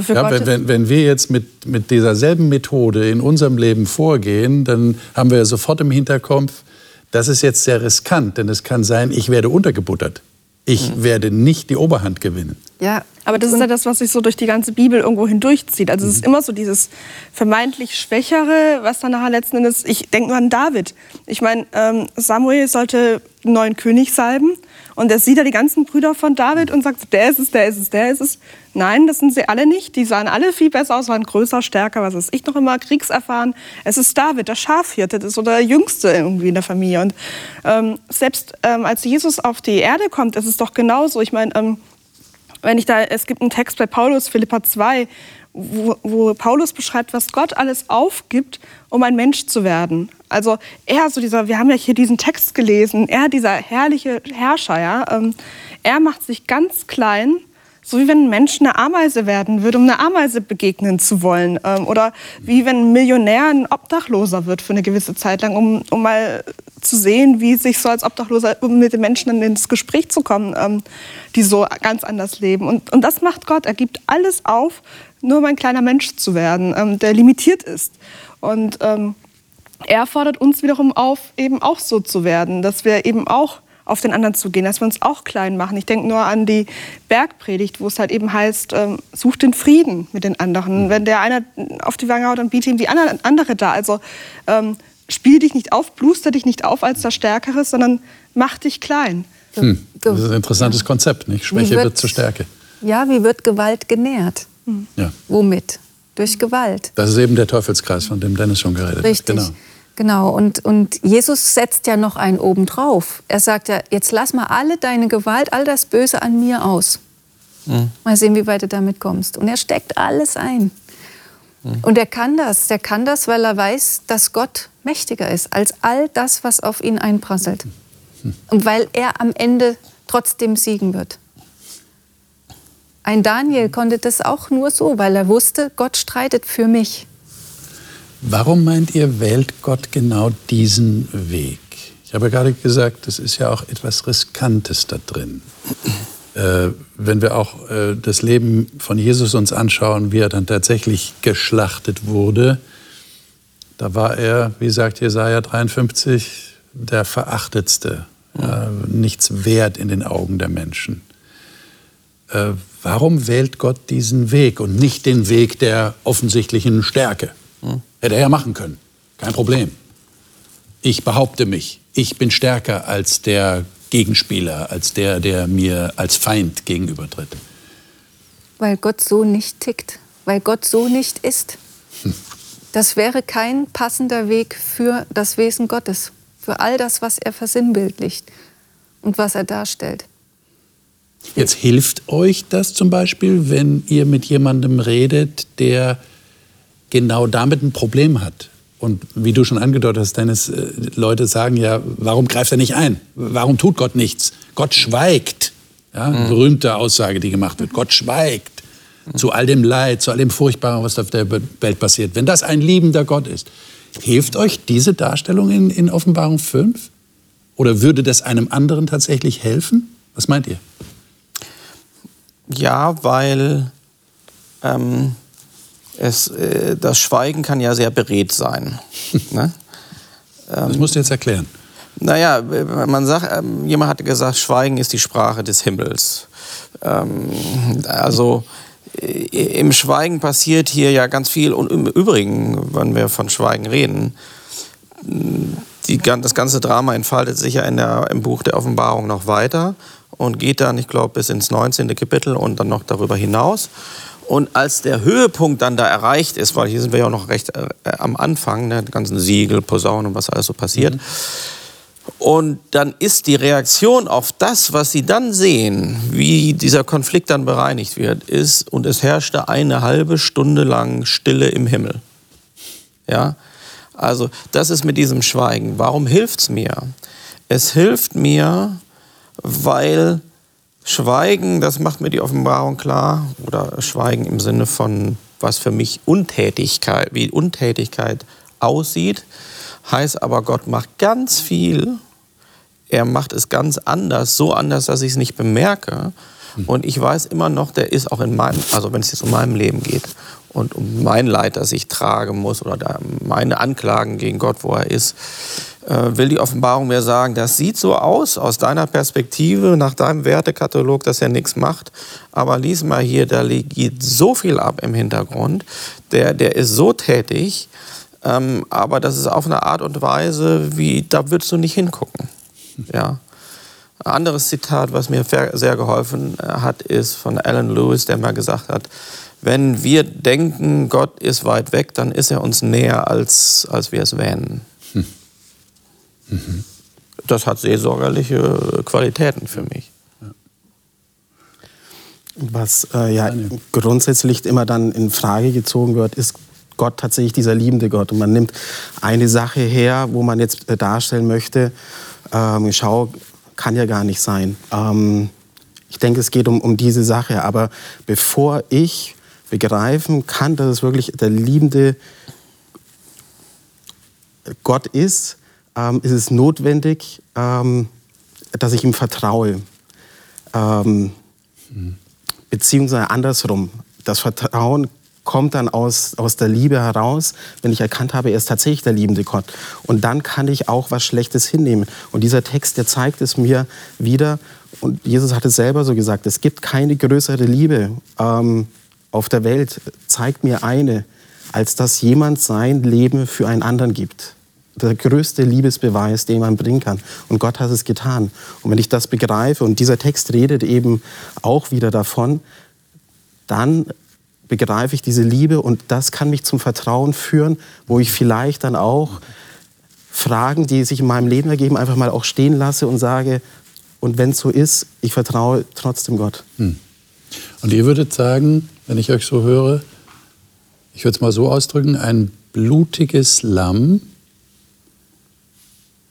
Ja, wenn, wenn, wenn, wir jetzt mit, mit dieser selben Methode in unserem Leben vorgehen, dann haben wir sofort im Hinterkopf, das ist jetzt sehr riskant, denn es kann sein, ich werde untergebuttert. Ich mhm. werde nicht die Oberhand gewinnen. Ja, aber das ist ja das, was sich so durch die ganze Bibel irgendwo hindurchzieht. Also es ist mhm. immer so dieses vermeintlich Schwächere, was dann nachher letzten Endes, ich denke nur an David. Ich meine, ähm, Samuel sollte einen neuen König salben und er sieht da die ganzen Brüder von David und sagt, der ist es, der ist es, der ist es. Nein, das sind sie alle nicht. Die sahen alle viel besser aus, waren größer, stärker, was weiß ich noch immer, kriegserfahren. Es ist David, der Schafhirte, das ist so der Jüngste irgendwie in der Familie. Und ähm, selbst ähm, als Jesus auf die Erde kommt, ist es doch genauso. Ich meine, ähm, wenn ich da, es gibt einen Text bei Paulus, Philippa 2, wo, wo, Paulus beschreibt, was Gott alles aufgibt, um ein Mensch zu werden. Also er, so dieser, wir haben ja hier diesen Text gelesen, er, dieser herrliche Herrscher, ja, ähm, er macht sich ganz klein, so wie wenn ein Mensch eine Ameise werden würde, um eine Ameise begegnen zu wollen. Ähm, oder wie wenn ein Millionär ein Obdachloser wird für eine gewisse Zeit lang, um, um mal zu sehen, wie sich so als Obdachloser um mit den Menschen ins Gespräch zu kommen, ähm, die so ganz anders leben. Und, und das macht Gott. Er gibt alles auf, nur um ein kleiner Mensch zu werden, ähm, der limitiert ist. Und ähm, er fordert uns wiederum auf, eben auch so zu werden, dass wir eben auch auf den anderen zu gehen, dass wir uns auch klein machen. Ich denke nur an die Bergpredigt, wo es halt eben heißt, ähm, such den Frieden mit den anderen. Mhm. Wenn der eine auf die Wange haut, dann biete ihm die andere da. Also ähm, spiel dich nicht auf, bluster dich nicht auf als der Stärkere, sondern mach dich klein. Hm. Das ist ein interessantes Konzept, nicht? Schwäche wird, wird zur Stärke. Ja, wie wird Gewalt genährt? Mhm. Ja. Womit? Durch Gewalt. Das ist eben der Teufelskreis, von dem Dennis schon geredet Richtig. hat. Genau. Genau, und, und Jesus setzt ja noch einen obendrauf. Er sagt ja, jetzt lass mal alle deine Gewalt, all das Böse an mir aus. Mhm. Mal sehen, wie weit du damit kommst. Und er steckt alles ein. Mhm. Und er kann das. Er kann das, weil er weiß, dass Gott mächtiger ist als all das, was auf ihn einprasselt. Mhm. Und weil er am Ende trotzdem siegen wird. Ein Daniel konnte das auch nur so, weil er wusste, Gott streitet für mich. Warum meint ihr, wählt Gott genau diesen Weg? Ich habe gerade gesagt, es ist ja auch etwas Riskantes da drin. Äh, wenn wir auch äh, das Leben von Jesus uns anschauen, wie er dann tatsächlich geschlachtet wurde, da war er, wie sagt Jesaja 53, der Verachtetste, äh, nichts wert in den Augen der Menschen. Äh, warum wählt Gott diesen Weg und nicht den Weg der offensichtlichen Stärke? Hm. Hätte er ja machen können. Kein Problem. Ich behaupte mich. Ich bin stärker als der Gegenspieler, als der, der mir als Feind gegenübertritt. Weil Gott so nicht tickt, weil Gott so nicht ist. Hm. Das wäre kein passender Weg für das Wesen Gottes, für all das, was er versinnbildlicht und was er darstellt. Jetzt hilft euch das zum Beispiel, wenn ihr mit jemandem redet, der genau damit ein Problem hat. Und wie du schon angedeutet hast, Dennis, äh, Leute sagen ja, warum greift er nicht ein? Warum tut Gott nichts? Gott schweigt. Ja, eine mhm. berühmte Aussage, die gemacht wird. Gott schweigt mhm. zu all dem Leid, zu all dem Furchtbaren, was auf der Welt passiert. Wenn das ein liebender Gott ist, hilft euch diese Darstellung in, in Offenbarung 5? Oder würde das einem anderen tatsächlich helfen? Was meint ihr? Ja, weil ähm, es, äh, das Schweigen kann ja sehr beredt sein. ne? das musst du jetzt erklären. Naja, man sagt, ähm, jemand hatte gesagt, Schweigen ist die Sprache des Himmels. Ähm, also äh, im Schweigen passiert hier ja ganz viel. Und im Übrigen, wenn wir von Schweigen reden, die, das ganze Drama entfaltet sich ja in der, im Buch der Offenbarung noch weiter. und geht dann, ich glaube, bis ins 19. Kapitel und dann noch darüber hinaus. Und als der Höhepunkt dann da erreicht ist, weil hier sind wir ja auch noch recht äh, am Anfang, ne, ganzen Siegel, Posaunen und was alles so passiert. Mhm. Und dann ist die Reaktion auf das, was sie dann sehen, wie dieser Konflikt dann bereinigt wird, ist, und es herrschte eine halbe Stunde lang Stille im Himmel. Ja? Also, das ist mit diesem Schweigen. Warum hilft es mir? Es hilft mir, weil Schweigen, das macht mir die Offenbarung klar, oder Schweigen im Sinne von, was für mich Untätigkeit, wie Untätigkeit aussieht, heißt aber, Gott macht ganz viel. Er macht es ganz anders, so anders, dass ich es nicht bemerke. Und ich weiß immer noch, der ist auch in meinem, also wenn es jetzt um meinem Leben geht und um mein Leid, das ich tragen muss oder meine Anklagen gegen Gott, wo er ist, äh, will die Offenbarung mir sagen, das sieht so aus aus deiner Perspektive, nach deinem Wertekatalog, dass er nichts macht. Aber lies mal hier, da geht so viel ab im Hintergrund. Der, der ist so tätig, ähm, aber das ist auf eine Art und Weise, wie da würdest du nicht hingucken. Ja. Ein anderes Zitat, was mir sehr geholfen äh, hat, ist von Alan Lewis, der mal gesagt hat, wenn wir denken, Gott ist weit weg, dann ist er uns näher, als, als wir es wähnen. Hm. Mhm. Das hat seelsorgerliche Qualitäten für mich. Was äh, ja grundsätzlich immer dann in Frage gezogen wird, ist Gott tatsächlich dieser liebende Gott. Und man nimmt eine Sache her, wo man jetzt äh, darstellen möchte, ähm, schau, kann ja gar nicht sein. Ähm, ich denke, es geht um, um diese Sache. Aber bevor ich begreifen kann, dass es wirklich der liebende Gott ist, ähm, ist es notwendig, ähm, dass ich ihm vertraue. Ähm, mhm. Beziehungsweise andersrum. Das Vertrauen kommt dann aus, aus der Liebe heraus, wenn ich erkannt habe, er ist tatsächlich der liebende Gott. Und dann kann ich auch was Schlechtes hinnehmen. Und dieser Text, der zeigt es mir wieder. Und Jesus hat es selber so gesagt, es gibt keine größere Liebe ähm, auf der Welt, zeigt mir eine, als dass jemand sein Leben für einen anderen gibt der größte Liebesbeweis, den man bringen kann. Und Gott hat es getan. Und wenn ich das begreife, und dieser Text redet eben auch wieder davon, dann begreife ich diese Liebe und das kann mich zum Vertrauen führen, wo ich vielleicht dann auch Fragen, die sich in meinem Leben ergeben, einfach mal auch stehen lasse und sage, und wenn es so ist, ich vertraue trotzdem Gott. Hm. Und ihr würdet sagen, wenn ich euch so höre, ich würde es mal so ausdrücken, ein blutiges Lamm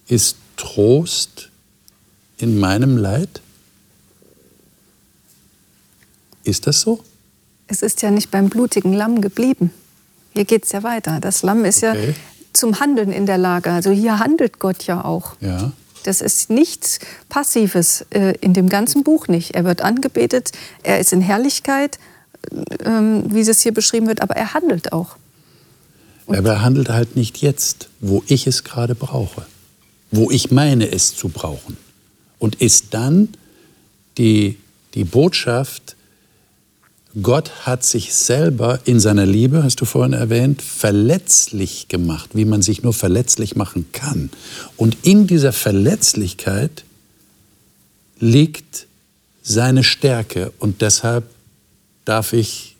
ist Trost in meinem Leid? Ist das so? Es ist ja nicht beim blutigen Lamm geblieben. Hier geht es ja weiter. Das Lamm ist okay. ja zum Handeln in der Lage. Also hier handelt Gott ja auch. Ja. Das ist nichts Passives äh, in dem ganzen Buch nicht. Er wird angebetet, er ist in Herrlichkeit, wie es hier beschrieben wird, aber er handelt auch. Und aber er handelt halt nicht jetzt, wo ich es gerade brauche wo ich meine es zu brauchen. Und ist dann die, die Botschaft, Gott hat sich selber in seiner Liebe, hast du vorhin erwähnt, verletzlich gemacht, wie man sich nur verletzlich machen kann. Und in dieser Verletzlichkeit liegt seine Stärke und deshalb darf ich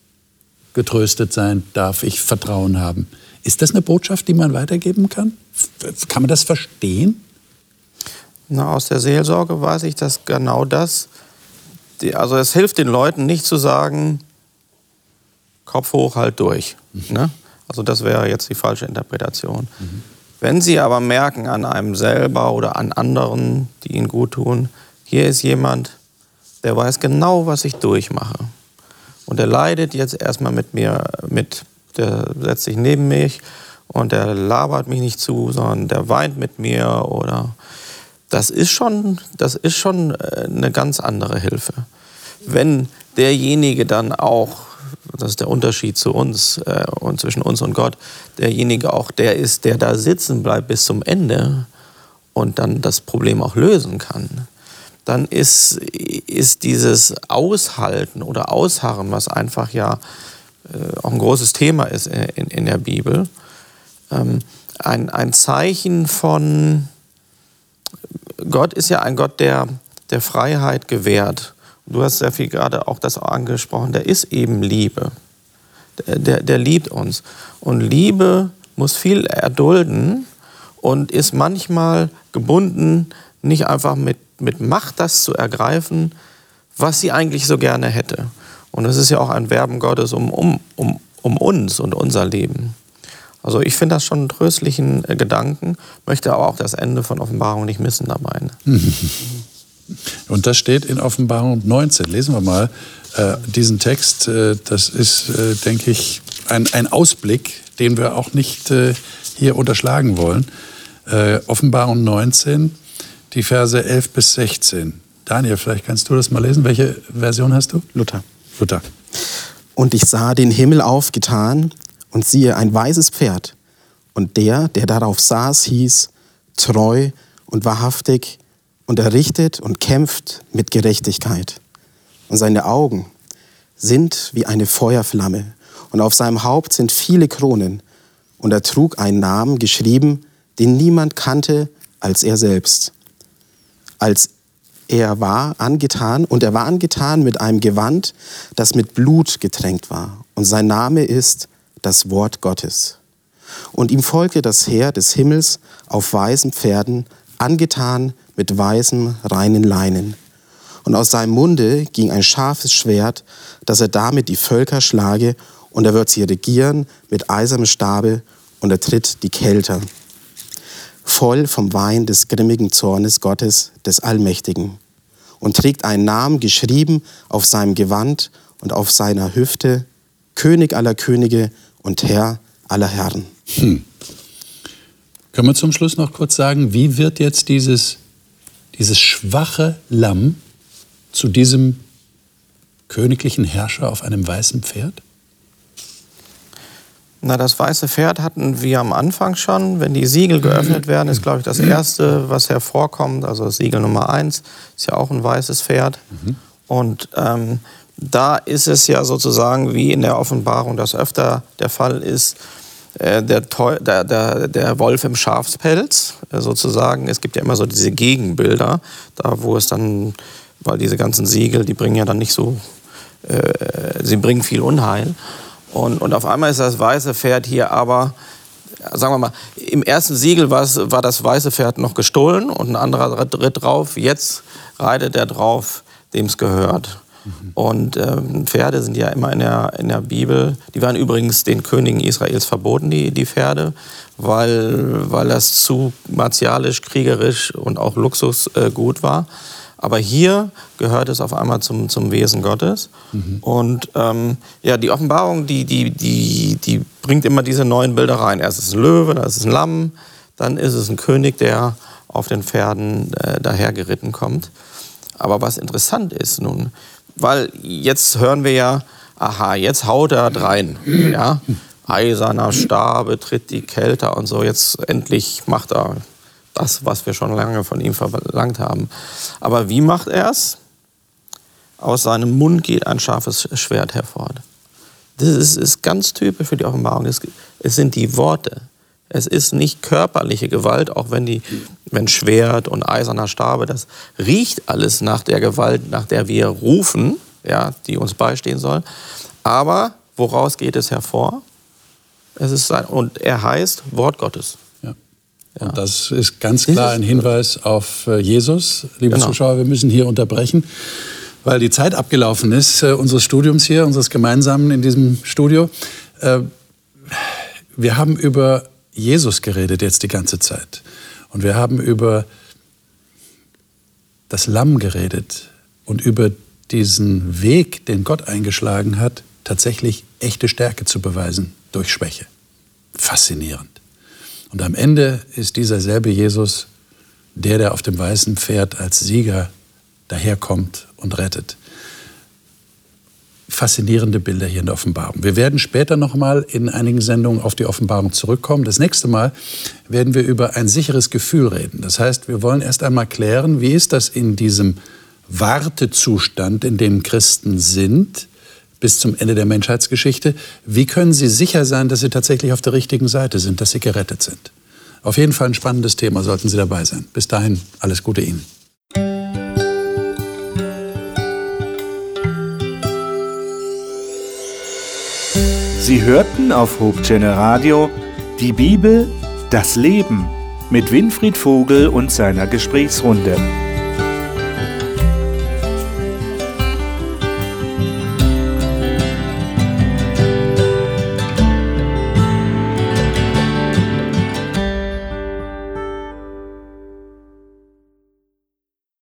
getröstet sein, darf ich Vertrauen haben. Ist das eine Botschaft, die man weitergeben kann? Kann man das verstehen? Na, aus der Seelsorge weiß ich, dass genau das, die, also es hilft den Leuten nicht zu sagen, Kopf hoch, halt durch. Mhm. Ne? Also das wäre jetzt die falsche Interpretation. Mhm. Wenn Sie aber merken an einem selber oder an anderen, die Ihnen gut tun, hier ist jemand, der weiß genau, was ich durchmache. Und der leidet jetzt erstmal mit mir mit der setzt sich neben mich und der labert mich nicht zu, sondern der weint mit mir oder das ist schon, das ist schon äh, eine ganz andere Hilfe. Wenn derjenige dann auch, das ist der Unterschied zu uns äh, und zwischen uns und Gott, derjenige auch der ist, der da sitzen bleibt bis zum Ende und dann das Problem auch lösen kann, dann ist, ist dieses Aushalten oder Ausharren, was einfach ja äh, auch ein großes Thema ist in, in der Bibel, ähm, ein, ein Zeichen von, Gott ist ja ein Gott, der, der Freiheit gewährt. Du hast sehr viel gerade auch das angesprochen, der ist eben Liebe. Der, der, der liebt uns. Und Liebe muss viel erdulden und ist manchmal gebunden, nicht einfach mit, mit Macht das zu ergreifen, was sie eigentlich so gerne hätte. Und es ist ja auch ein Werben Gottes um, um, um, um uns und unser Leben. Also ich finde das schon einen tröstlichen äh, Gedanken, möchte aber auch das Ende von Offenbarung nicht missen dabei. Und das steht in Offenbarung 19. Lesen wir mal äh, diesen Text. Äh, das ist, äh, denke ich, ein, ein, Ausblick, den wir auch nicht äh, hier unterschlagen wollen. Äh, Offenbarung 19, die Verse 11 bis 16. Daniel, vielleicht kannst du das mal lesen. Welche Version hast du? Luther. Luther. Und ich sah den Himmel aufgetan und siehe ein weißes Pferd. Und der, der darauf saß, hieß treu und wahrhaftig und er richtet und kämpft mit Gerechtigkeit. Und seine Augen sind wie eine Feuerflamme und auf seinem Haupt sind viele Kronen. Und er trug einen Namen geschrieben, den niemand kannte als er selbst. Als er war angetan und er war angetan mit einem Gewand, das mit Blut getränkt war. Und sein Name ist das Wort Gottes. Und ihm folgte das Heer des Himmels auf weißen Pferden, angetan mit weißem, reinen Leinen. Und aus seinem Munde ging ein scharfes Schwert, dass er damit die Völker schlage, und er wird sie regieren mit eisernem Stabe, und er tritt die Kälter voll vom Wein des grimmigen Zornes Gottes, des Allmächtigen, und trägt einen Namen geschrieben auf seinem Gewand und auf seiner Hüfte, König aller Könige und Herr aller Herren. Hm. Können wir zum Schluss noch kurz sagen, wie wird jetzt dieses, dieses schwache Lamm zu diesem königlichen Herrscher auf einem weißen Pferd? Na, das weiße Pferd hatten wir am Anfang schon. Wenn die Siegel geöffnet werden, ist, glaube ich, das Erste, was hervorkommt. Also Siegel Nummer eins ist ja auch ein weißes Pferd. Mhm. Und ähm, da ist es ja sozusagen wie in der Offenbarung, das öfter der Fall ist, äh, der, der, der, der, Wolf im Schafspelz äh, sozusagen. Es gibt ja immer so diese Gegenbilder, da wo es dann, weil diese ganzen Siegel, die bringen ja dann nicht so, äh, sie bringen viel Unheil. Und, und auf einmal ist das weiße Pferd hier aber, sagen wir mal, im ersten Siegel war, war das weiße Pferd noch gestohlen und ein anderer ritt drauf. Jetzt reitet er drauf, dem es gehört. Mhm. Und ähm, Pferde sind ja immer in der, in der Bibel, die waren übrigens den Königen Israels verboten, die, die Pferde, weil, weil das zu martialisch, kriegerisch und auch Luxusgut äh, war. Aber hier gehört es auf einmal zum, zum Wesen Gottes. Mhm. Und ähm, ja, die Offenbarung, die, die, die, die bringt immer diese neuen Bilder rein. Erst ist es ein Löwe, dann ist es ein Lamm, dann ist es ein König, der auf den Pferden äh, dahergeritten kommt. Aber was interessant ist nun, weil jetzt hören wir ja, aha, jetzt haut er rein. Ja? Eiserner Stab tritt die Kälte und so, jetzt endlich macht er das, was wir schon lange von ihm verlangt haben. Aber wie macht er es? Aus seinem Mund geht ein scharfes Schwert hervor. Das ist, ist ganz typisch für die Offenbarung. Es, es, sind die Worte. Es ist nicht körperliche Gewalt, auch wenn, die, wenn Schwert und eiserner Stabe, das riecht alles nach der Gewalt, nach der wir rufen, ja, die uns beistehen soll. Aber woraus geht es hervor? Es ist sein, und er heißt Wort Gottes. Und das ist ganz klar ein Hinweis auf äh, Jesus. Liebe genau. Zuschauer, wir müssen hier unterbrechen, weil die Zeit abgelaufen ist äh, unseres Studiums hier, unseres gemeinsamen in diesem Studio. Äh, wir haben über Jesus geredet jetzt die ganze Zeit. Und wir haben über das Lamm geredet und über diesen Weg, den Gott eingeschlagen hat, tatsächlich echte Stärke zu beweisen durch Schwäche. Faszinierend. Und am Ende ist dieser selbe Jesus der, der auf dem weißen Pferd als Sieger daherkommt und rettet. Faszinierende Bilder hier in der Offenbarung. Wir werden später noch mal in einigen Sendungen auf die Offenbarung zurückkommen. Das nächste Mal werden wir über ein sicheres Gefühl reden. Das heißt, wir wollen erst einmal klären, wie ist das in diesem Wartezustand, in dem Christen sind, bis zum Ende der Menschheitsgeschichte. Wie können Sie sicher sein, dass Sie tatsächlich auf der richtigen Seite sind, dass Sie gerettet sind? Auf jeden Fall ein spannendes Thema, sollten Sie dabei sein. Bis dahin, alles Gute Ihnen. Sie hörten auf Hochchannel Radio die Bibel, das Leben mit Winfried Vogel und seiner Gesprächsrunde.